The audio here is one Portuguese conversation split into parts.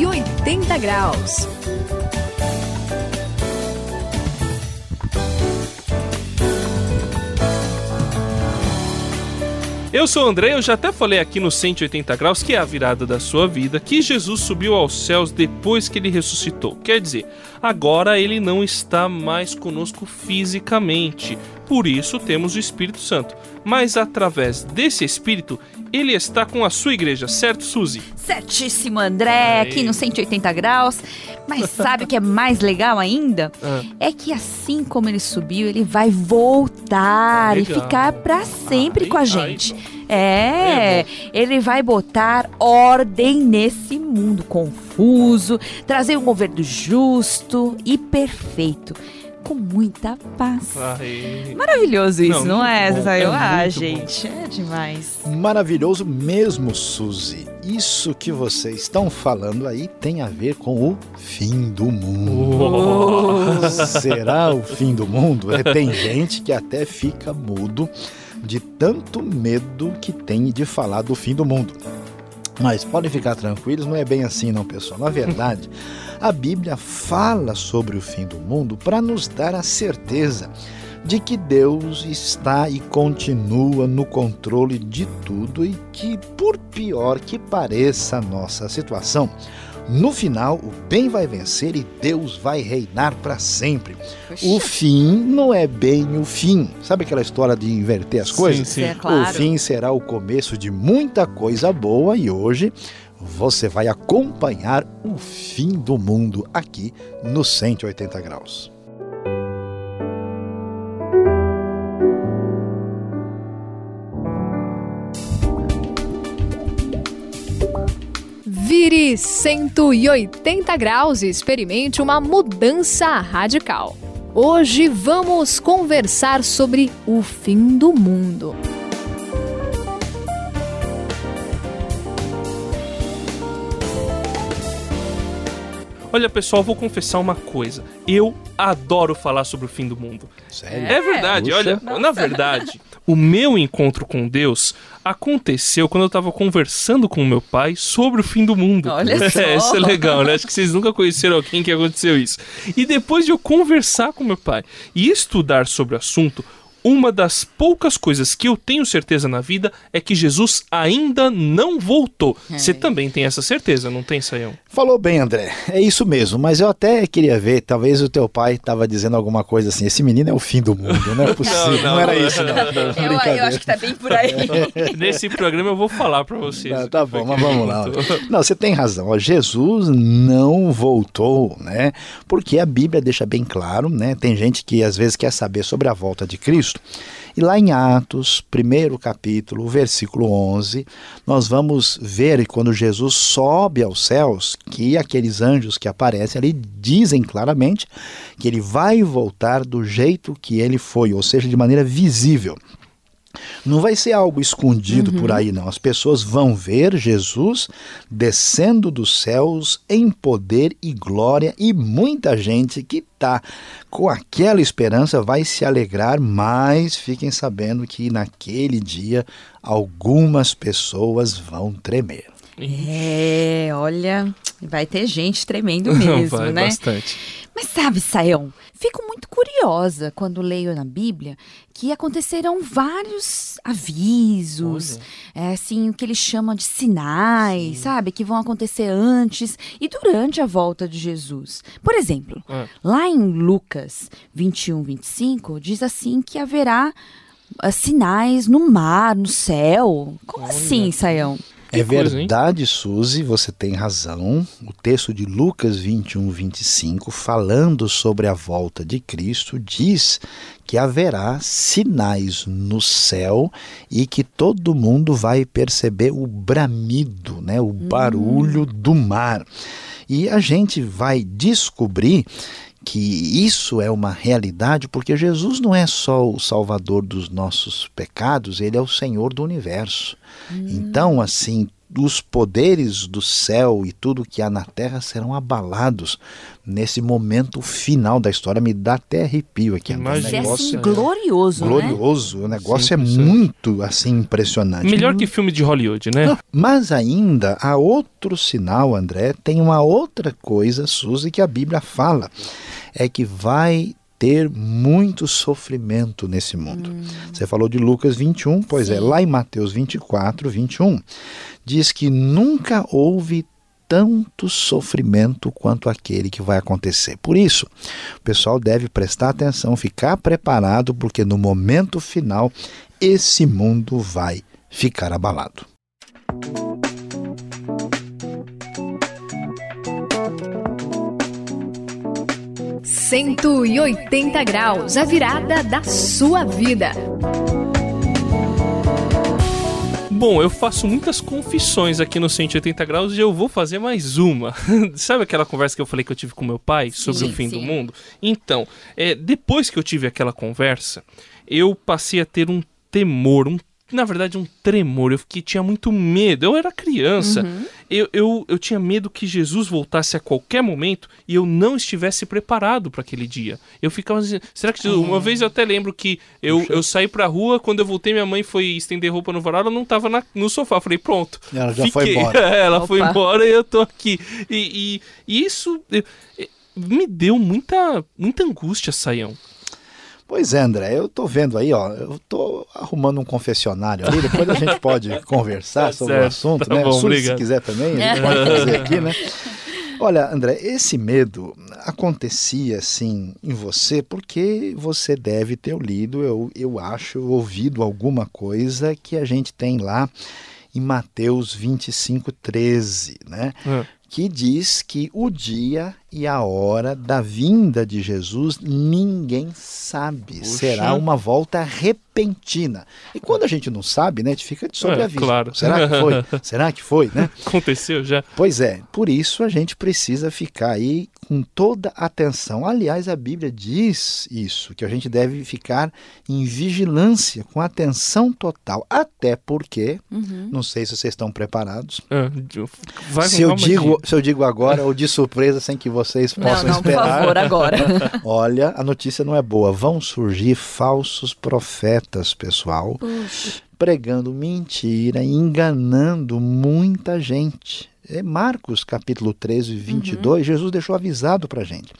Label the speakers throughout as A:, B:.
A: 180 graus.
B: Eu sou o André, eu já até falei aqui no 180 graus, que é a virada da sua vida, que Jesus subiu aos céus depois que ele ressuscitou. Quer dizer, agora ele não está mais conosco fisicamente. Por isso temos o Espírito Santo. Mas através desse Espírito, ele está com a sua igreja, certo, Suzy?
C: Certíssimo, André, aqui no 180 graus. Mas sabe o que é mais legal ainda?
B: Ah.
C: É que assim como ele subiu, ele vai voltar
B: Legal.
C: e ficar pra sempre
B: Aí-
C: com a gente.
B: bom.
C: É,
B: É
C: ele vai botar ordem nesse mundo confuso, trazer um governo justo e perfeito, com muita paz.
B: Aí.
C: Maravilhoso isso,
B: Não,
C: não, é, Sayo?
B: é
C: ah,
B: bom.
C: gente, é demais.
D: Maravilhoso mesmo, Suzy. Isso que vocês estão falando aí tem a ver com o fim do mundo. Será o fim do mundo? É, tem gente que até fica mudo de tanto medo que tem de falar do fim do mundo. Mas podem ficar tranquilos, não é bem assim não, pessoal. Na verdade, a Bíblia fala sobre o fim do mundo para nos dar a certeza de que Deus está e continua no controle de tudo e que, por pior que pareça a nossa situação, no final o bem vai vencer e Deus vai reinar para sempre. O fim não é bem o fim. Sabe aquela história de inverter as coisas?
B: Sim, sim.
C: É claro.
D: O fim será o começo de muita coisa boa e hoje você vai acompanhar o fim do mundo aqui no 180 graus.
A: Vire 180 graus e experimente uma mudança radical. Hoje vamos conversar sobre o fim do mundo.
B: Olha, pessoal, vou confessar uma coisa. Eu adoro falar sobre o fim do mundo.
D: Sério?
B: É verdade,
D: Puxa.
B: olha, na verdade, o meu encontro com Deus aconteceu quando eu tava conversando com o meu pai sobre o fim do mundo.
C: Olha só.
B: É, isso é legal, né? Acho que vocês nunca conheceram alguém que aconteceu isso. E depois de eu conversar com meu pai e estudar sobre o assunto, uma das poucas coisas que eu tenho certeza na vida é que Jesus ainda não voltou. Você também tem essa certeza, não tem, Saião?
D: Falou bem, André. É isso mesmo, mas eu até queria ver, talvez o teu pai estava dizendo alguma coisa assim, esse menino é o fim do mundo, não é possível. Não,
B: Não, não,
D: era
B: não.
D: isso, não.
C: Eu, eu acho que tá bem por aí.
B: Nesse programa eu vou falar pra vocês.
D: Tá,
B: o
D: tá bom, mas vamos lá. Não, você tem razão. ó, Jesus não voltou, né? Porque a Bíblia deixa bem claro, né? Tem gente que às vezes quer saber sobre a volta de Cristo. E lá em Atos, primeiro capítulo, versículo 11, nós vamos ver quando Jesus sobe aos céus, que aqueles anjos que aparecem ali dizem claramente que ele vai voltar do jeito que ele foi, ou seja, de maneira visível. Não vai ser algo escondido por aí, não. As pessoas vão ver Jesus descendo dos céus em poder e glória, e muita gente que está com aquela esperança vai se alegrar, mas fiquem sabendo que naquele dia algumas pessoas vão tremer.
C: É, olha, vai ter gente tremendo mesmo,
B: Vai
C: né?
B: bastante.
C: Mas sabe, Saião, fico muito curiosa quando leio na Bíblia que aconteceram vários avisos, é, assim, o que eles chamam de sinais, sabe? Que vão acontecer antes e durante a volta de Jesus. Por exemplo,
B: Ah.
C: lá em Lucas 21, 25, diz assim que haverá ah, sinais no mar, no céu. Como assim, Saião?
D: É
B: coisa, hein?
D: verdade, Suzy, você tem razão. O texto de Lucas 21, 25, falando sobre a volta de Cristo, diz que haverá sinais no céu e que todo mundo vai perceber o bramido, né, o barulho do mar. E a gente vai descobrir que isso é uma realidade porque Jesus não é só o salvador dos nossos pecados, ele é o Senhor do universo. Então, assim, os poderes do céu e tudo que há na terra serão abalados nesse momento final da história. Me dá até arrepio aqui.
B: Imagina.
C: É
D: negócio
C: assim,
B: é
C: glorioso, né?
D: glorioso, o negócio
B: Sim,
D: é muito assim impressionante.
B: Melhor que filme de Hollywood, né?
D: Mas ainda há outro sinal, André, tem uma outra coisa, Suzy, que a Bíblia fala. É que vai ter muito sofrimento nesse mundo. Você falou de Lucas 21, pois é,
C: Sim.
D: lá em Mateus 24, 21, diz que nunca houve tanto sofrimento quanto aquele que vai acontecer. Por isso, o pessoal deve prestar atenção, ficar preparado, porque no momento final esse mundo vai ficar abalado.
A: 180 graus, a virada da sua vida.
B: Bom, eu faço muitas confissões aqui no 180 graus e eu vou fazer mais uma. Sabe aquela conversa que eu falei que eu tive com meu pai sobre
C: Sim,
B: o fim do
C: sim.
B: mundo? Então, é, depois que eu tive aquela conversa, eu passei a ter um temor, um na verdade, um tremor. Eu fiquei, tinha muito medo. Eu era criança. Eu, eu, eu tinha medo que Jesus voltasse a qualquer momento e eu não estivesse preparado para aquele dia. Eu ficava assim, será que Jesus... Uma vez eu até lembro que eu, eu saí pra rua, quando eu voltei, minha mãe foi estender roupa no varal, ela não tava na- no sofá. Eu falei, pronto.
D: Ela já foi embora.
B: É, ela foi
C: Opa.
B: embora e eu tô aqui. E, e- e isso eh, me deu muita, muita angústia, Saião.
D: Pois é, André, eu tô vendo aí, ó, eu tô arrumando um confessionário ali, depois a gente pode conversar
B: Tá
D: sobre
B: certo,
D: o assunto,
B: tá
D: né?
B: bom,
D: Suzy, se quiser também, a gente pode fazer aqui, né? Olha, André, esse medo acontecia assim em você porque você deve ter lido, eu, eu acho, ouvido alguma coisa que a gente tem lá em Mateus 25, 13, né?
B: Ah.
D: Que diz que o dia e a hora da vinda de Jesus ninguém sabe. Será uma volta repentina. E quando a gente não sabe, né, a gente fica de sobreaviso.
B: É, claro.
D: Será que foi? Será que foi, né?
B: Aconteceu já?
D: Pois é, por isso a gente precisa ficar aí com toda atenção. Aliás, a Bíblia diz isso, que a gente deve ficar em vigilância, com atenção total, até porque,
C: Uhum.
D: não sei se vocês estão preparados,
B: Ah, vai
D: se eu, digo, se eu digo agora ou de surpresa sem que vocês
C: Não,
D: possam
C: não, por
D: esperar.
C: favor, agora.
D: Olha, a notícia não é boa. Vão surgir falsos profetas, pessoal,
C: Puxa.
D: pregando mentira, enganando muita gente. É Marcos capítulo 13, 22, Jesus deixou avisado para gente.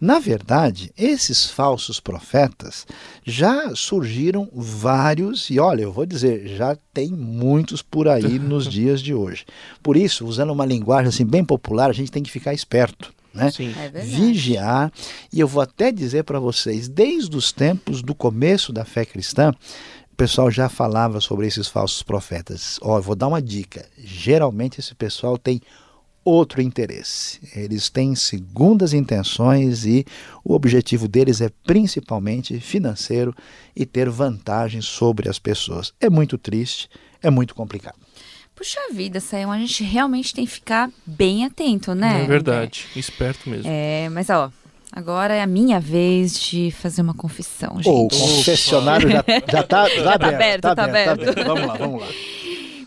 D: Na verdade, esses falsos profetas já surgiram vários, e olha, eu vou dizer, já tem muitos por aí nos dias de hoje. Por isso, usando uma linguagem assim bem popular, a gente tem que ficar esperto. Né?
B: Sim.
C: É
D: vigiar, e eu vou até dizer para vocês, desde os tempos do começo da fé cristã, o pessoal já falava sobre esses falsos profetas. Ó, eu vou dar uma dica. Geralmente esse pessoal tem outro interesse. Eles têm segundas intenções e o objetivo deles é principalmente financeiro e ter vantagem sobre as pessoas. É muito triste, é muito complicado.
C: Puxa vida, Sayão, a gente realmente tem que ficar bem atento, né?
B: É verdade. Esperto mesmo.
C: É, mas ó, agora é a minha vez de fazer uma confissão, gente.
D: O confessionário já, já tá, já
C: tá aberto, tá
D: tá
C: aberto.
D: Vamos lá, vamos lá.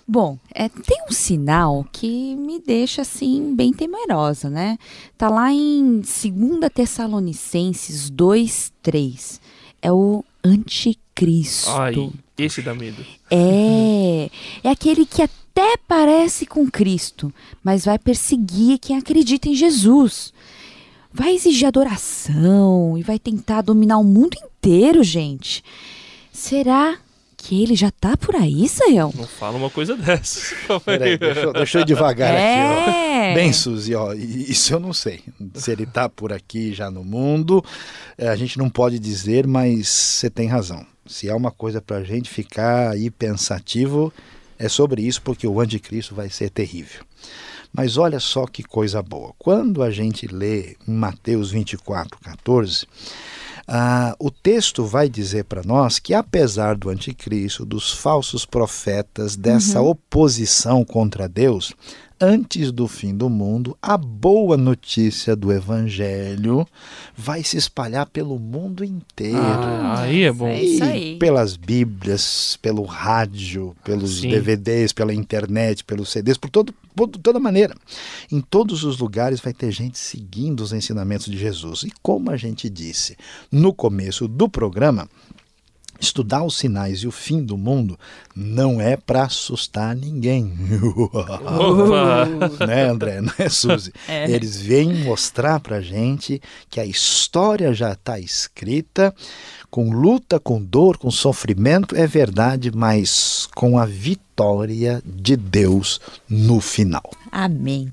C: Bom, é, tem um sinal que me deixa assim bem temerosa, né? Tá lá em 2 Tessalonicenses 2:3. É o anticristo.
B: Ai, esse dá medo.
C: É, é aquele que até parece com Cristo, mas vai perseguir quem acredita em Jesus. Vai exigir adoração e vai tentar dominar o mundo inteiro, gente. Será que ele já tá por aí, Sayão?
B: Não fala uma coisa
D: Peraí,
B: aí.
D: deixa, eu- deixa eu ir devagar aqui,
C: É.
D: ó. Bem, Suzy, ó, isso eu não sei. Se ele tá por aqui já no mundo, eh, a gente não pode dizer, mas você tem razão. Se há uma coisa pra gente ficar aí pensativo, é sobre isso, porque o anticristo vai ser terrível. Mas olha só que coisa boa. Quando a gente lê em Mateus 24, 14, ah, o texto vai dizer para nós que, apesar do anticristo, dos falsos profetas, dessa oposição contra Deus, antes do fim do mundo, a boa notícia do Evangelho vai se espalhar pelo mundo inteiro.
B: Ah, aí é bom.
C: É isso aí.
D: pelas Bíblias, pelo rádio, pelos
B: Sim.
D: DVDs, pela internet, pelos CDs, por todo, por toda maneira. Em todos os lugares vai ter gente seguindo os ensinamentos de Jesus. E como a gente disse no começo do programa, Estudar os sinais e o fim do mundo não é para assustar ninguém. Né, André? Não é, Suzy?
C: É.
D: Eles vêm mostrar pra gente que a história já está escrita, com luta, com dor, com sofrimento, é verdade, mas com a vitória de Deus no final.
C: Amém.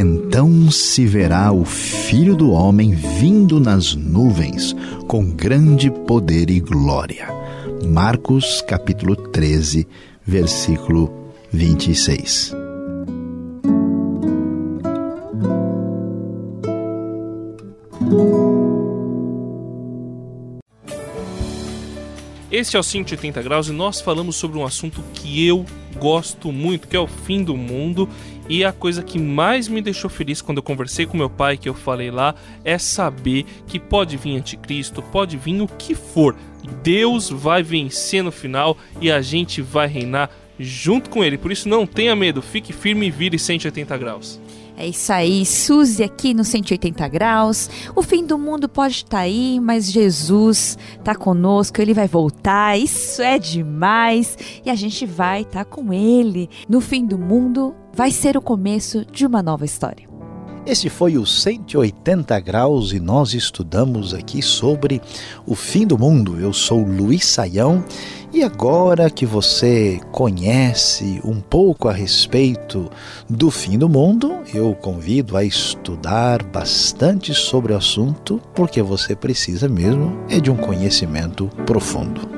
D: Então se verá o Filho do Homem vindo nas nuvens, com grande poder e glória. Marcos capítulo 13, versículo 26.
B: Este é o 180 graus e nós falamos sobre um assunto que eu gosto muito, que é o fim do mundo. E a coisa que mais me deixou feliz quando eu conversei com meu pai, que eu falei lá, é saber que pode vir anticristo, pode vir o que for. Deus vai vencer no final e a gente vai reinar junto com ele. Por isso não tenha medo, fique firme e vire 180 graus.
C: É isso aí, Suzy aqui no 180 graus. O fim do mundo pode estar aí, mas Jesus está conosco, ele vai voltar. Isso é demais e a gente vai estar com ele. No fim do mundo vai ser o começo de uma nova história.
D: Este foi o 180 graus e nós estudamos aqui sobre o fim do mundo. Eu sou Luiz Saião e agora que você conhece um pouco a respeito do fim do mundo, eu convido a estudar bastante sobre o assunto, porque você precisa mesmo é de um conhecimento profundo.